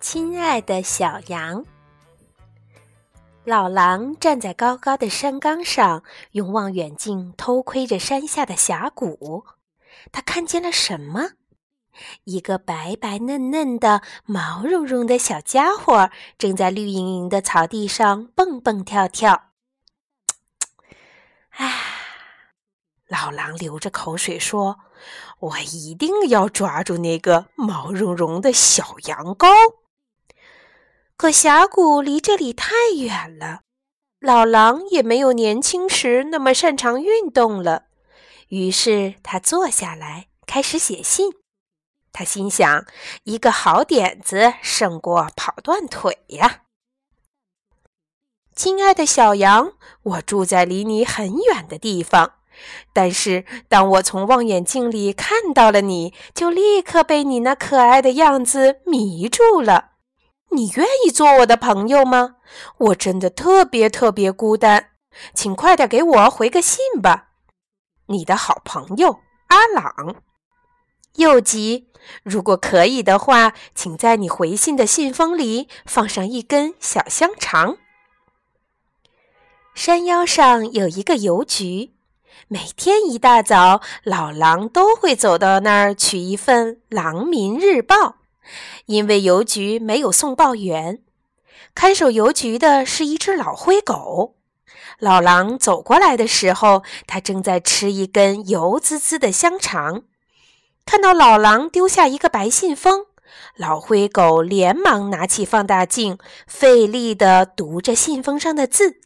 亲爱的小羊，老狼站在高高的山岗上，用望远镜偷窥着山下的峡谷。他看见了什么？一个白白嫩嫩的、毛茸茸的小家伙正在绿莹莹的草地上蹦蹦跳跳。唉，老狼流着口水说：“我一定要抓住那个毛茸茸的小羊羔。”可峡谷离这里太远了，老狼也没有年轻时那么擅长运动了。于是他坐下来，开始写信。他心想：一个好点子胜过跑断腿呀！亲爱的小羊，我住在离你很远的地方，但是当我从望远镜里看到了你，就立刻被你那可爱的样子迷住了。你愿意做我的朋友吗？我真的特别特别孤单，请快点给我回个信吧。你的好朋友阿朗。又急，如果可以的话，请在你回信的信封里放上一根小香肠。山腰上有一个邮局，每天一大早，老狼都会走到那儿取一份《狼民日报》。因为邮局没有送报员，看守邮局的是一只老灰狗。老狼走过来的时候，它正在吃一根油滋滋的香肠。看到老狼丢下一个白信封，老灰狗连忙拿起放大镜，费力地读着信封上的字：“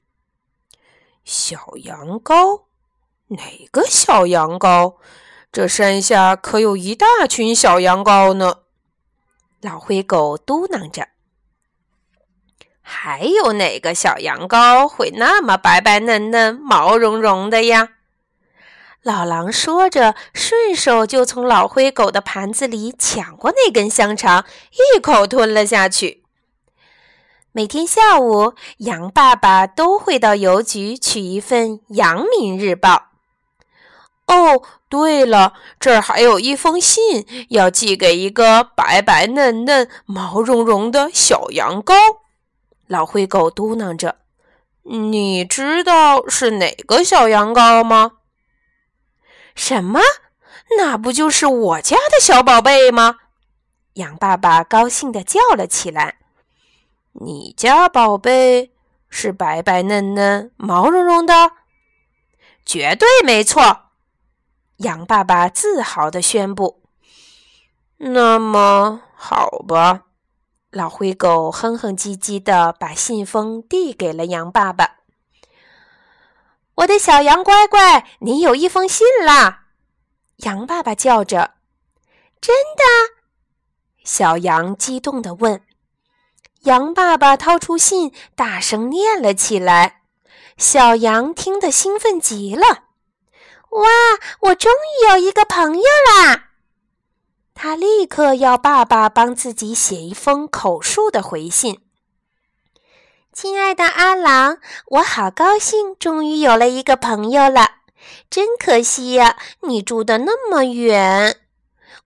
小羊羔，哪个小羊羔？这山下可有一大群小羊羔呢。”老灰狗嘟囔着：“还有哪个小羊羔会那么白白嫩嫩、毛茸茸的呀？”老狼说着，顺手就从老灰狗的盘子里抢过那根香肠，一口吞了下去。每天下午，羊爸爸都会到邮局取一份《羊民日报》。哦，对了，这儿还有一封信要寄给一个白白嫩嫩、毛茸茸的小羊羔。老灰狗嘟囔着：“你知道是哪个小羊羔吗？”“什么？那不就是我家的小宝贝吗？”羊爸爸高兴地叫了起来：“你家宝贝是白白嫩嫩、毛茸茸的？绝对没错。”羊爸爸自豪地宣布：“那么好吧。”老灰狗哼哼唧唧地把信封递给了羊爸爸。“我的小羊乖乖，你有一封信啦！”羊爸爸叫着。“真的？”小羊激动地问。羊爸爸掏出信，大声念了起来。小羊听得兴奋极了。哇！我终于有一个朋友啦！他立刻要爸爸帮自己写一封口述的回信。亲爱的阿郎，我好高兴，终于有了一个朋友了。真可惜呀，你住的那么远。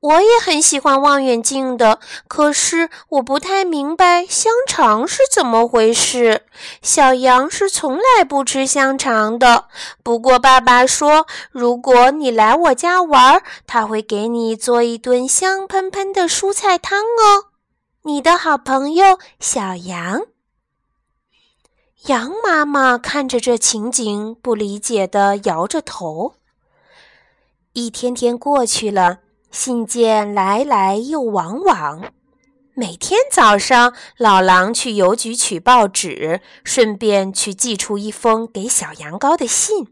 我也很喜欢望远镜的，可是我不太明白香肠是怎么回事。小羊是从来不吃香肠的，不过爸爸说，如果你来我家玩，他会给你做一顿香喷喷的蔬菜汤哦。你的好朋友小羊。羊妈妈看着这情景，不理解地摇着头。一天天过去了。信件来来又往往，每天早上，老狼去邮局取报纸，顺便去寄出一封给小羊羔的信；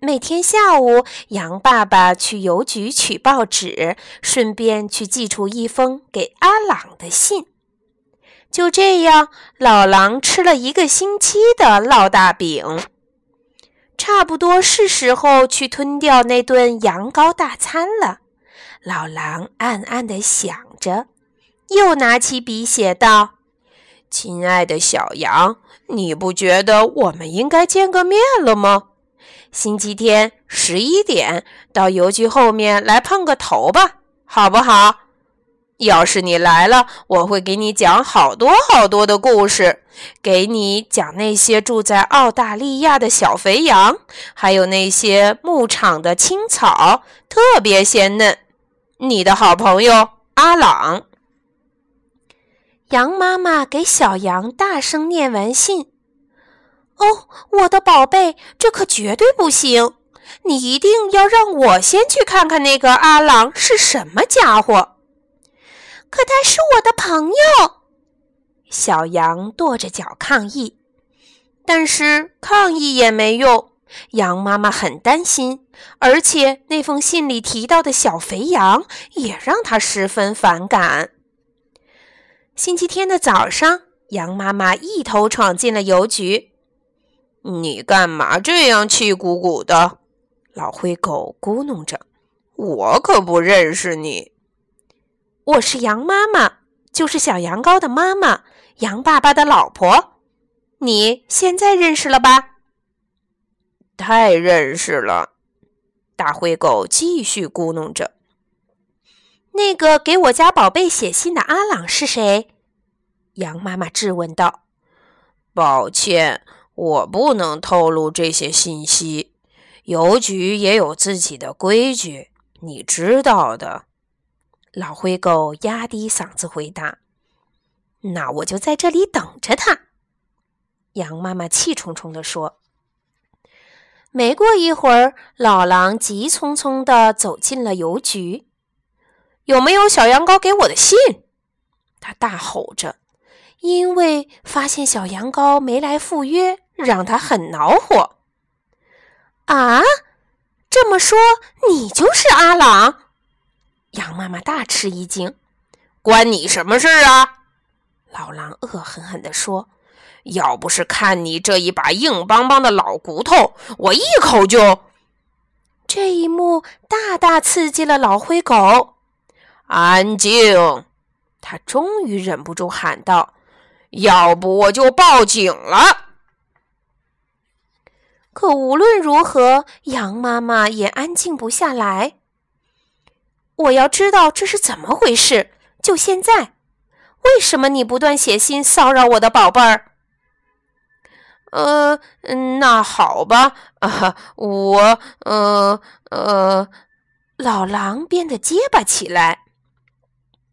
每天下午，羊爸爸去邮局取报纸，顺便去寄出一封给阿朗的信。就这样，老狼吃了一个星期的烙大饼，差不多是时候去吞掉那顿羊羔大餐了。老狼暗暗地想着，又拿起笔写道：“亲爱的小羊，你不觉得我们应该见个面了吗？星期天十一点到邮局后面来碰个头吧，好不好？”要是你来了，我会给你讲好多好多的故事，给你讲那些住在澳大利亚的小肥羊，还有那些牧场的青草，特别鲜嫩。你的好朋友阿朗。羊妈妈给小羊大声念完信。哦，我的宝贝，这可绝对不行！你一定要让我先去看看那个阿朗是什么家伙。可他是我的朋友，小羊跺着脚抗议，但是抗议也没用。羊妈妈很担心，而且那封信里提到的小肥羊也让她十分反感。星期天的早上，羊妈妈一头闯进了邮局。“你干嘛这样气鼓鼓的？”老灰狗咕哝着，“我可不认识你。”我是羊妈妈，就是小羊羔的妈妈，羊爸爸的老婆。你现在认识了吧？太认识了。大灰狗继续咕哝着。那个给我家宝贝写信的阿朗是谁？羊妈妈质问道。抱歉，我不能透露这些信息。邮局也有自己的规矩，你知道的。老灰狗压低嗓子回答：“那我就在这里等着他。”羊妈妈气冲冲地说。没过一会儿，老狼急匆匆地走进了邮局。“有没有小羊羔给我的信？”他大吼着，因为发现小羊羔没来赴约，让他很恼火。“啊，这么说你就是阿朗？”羊妈妈大吃一惊，“关你什么事啊？”老狼恶狠狠地说，“要不是看你这一把硬邦邦的老骨头，我一口就……”这一幕大大刺激了老灰狗。“安静！”他终于忍不住喊道，“要不我就报警了。”可无论如何，羊妈妈也安静不下来。我要知道这是怎么回事，就现在！为什么你不断写信骚扰我的宝贝儿？呃，那好吧，啊，我，呃，呃，老狼变得结巴起来。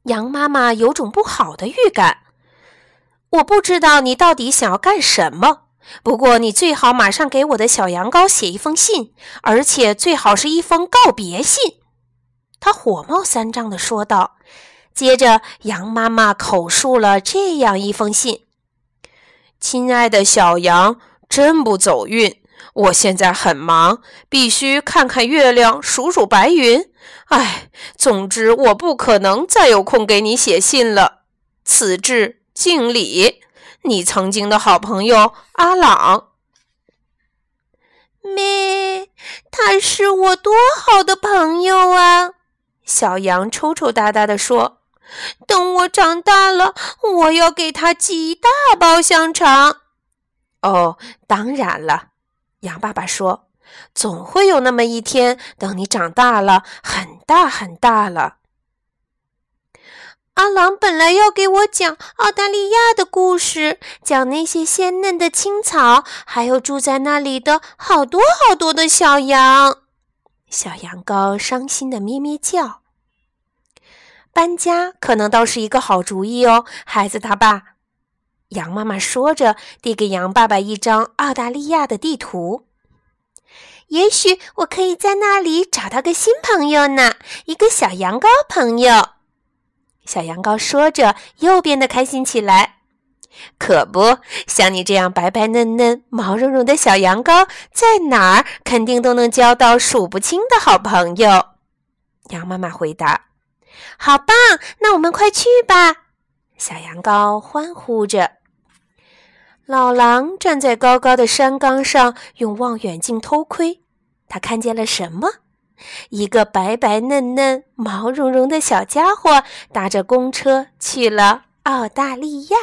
羊妈妈有种不好的预感。我不知道你到底想要干什么，不过你最好马上给我的小羊羔写一封信，而且最好是一封告别信。他火冒三丈地说道。接着，羊妈妈口述了这样一封信：“亲爱的小羊，真不走运。我现在很忙，必须看看月亮，数数白云。唉，总之，我不可能再有空给你写信了。此致敬礼，你曾经的好朋友阿朗。”咩，他是我多好的朋友啊！小羊抽抽搭搭地说：“等我长大了，我要给他寄一大包香肠。”哦，当然了，羊爸爸说：“总会有那么一天，等你长大了，很大很大了。”阿郎本来要给我讲澳大利亚的故事，讲那些鲜嫩的青草，还有住在那里的好多好多的小羊。小羊羔伤心的咩咩叫。搬家可能倒是一个好主意哦，孩子他爸。羊妈妈说着，递给羊爸爸一张澳大利亚的地图。也许我可以在那里找到个新朋友呢，一个小羊羔朋友。小羊羔说着，又变得开心起来。可不像你这样白白嫩嫩、毛茸茸的小羊羔，在哪儿肯定都能交到数不清的好朋友。羊妈妈回答：“好棒！那我们快去吧！”小羊羔欢呼着。老狼站在高高的山岗上，用望远镜偷窥。他看见了什么？一个白白嫩嫩、毛茸茸的小家伙，搭着公车去了澳大利亚。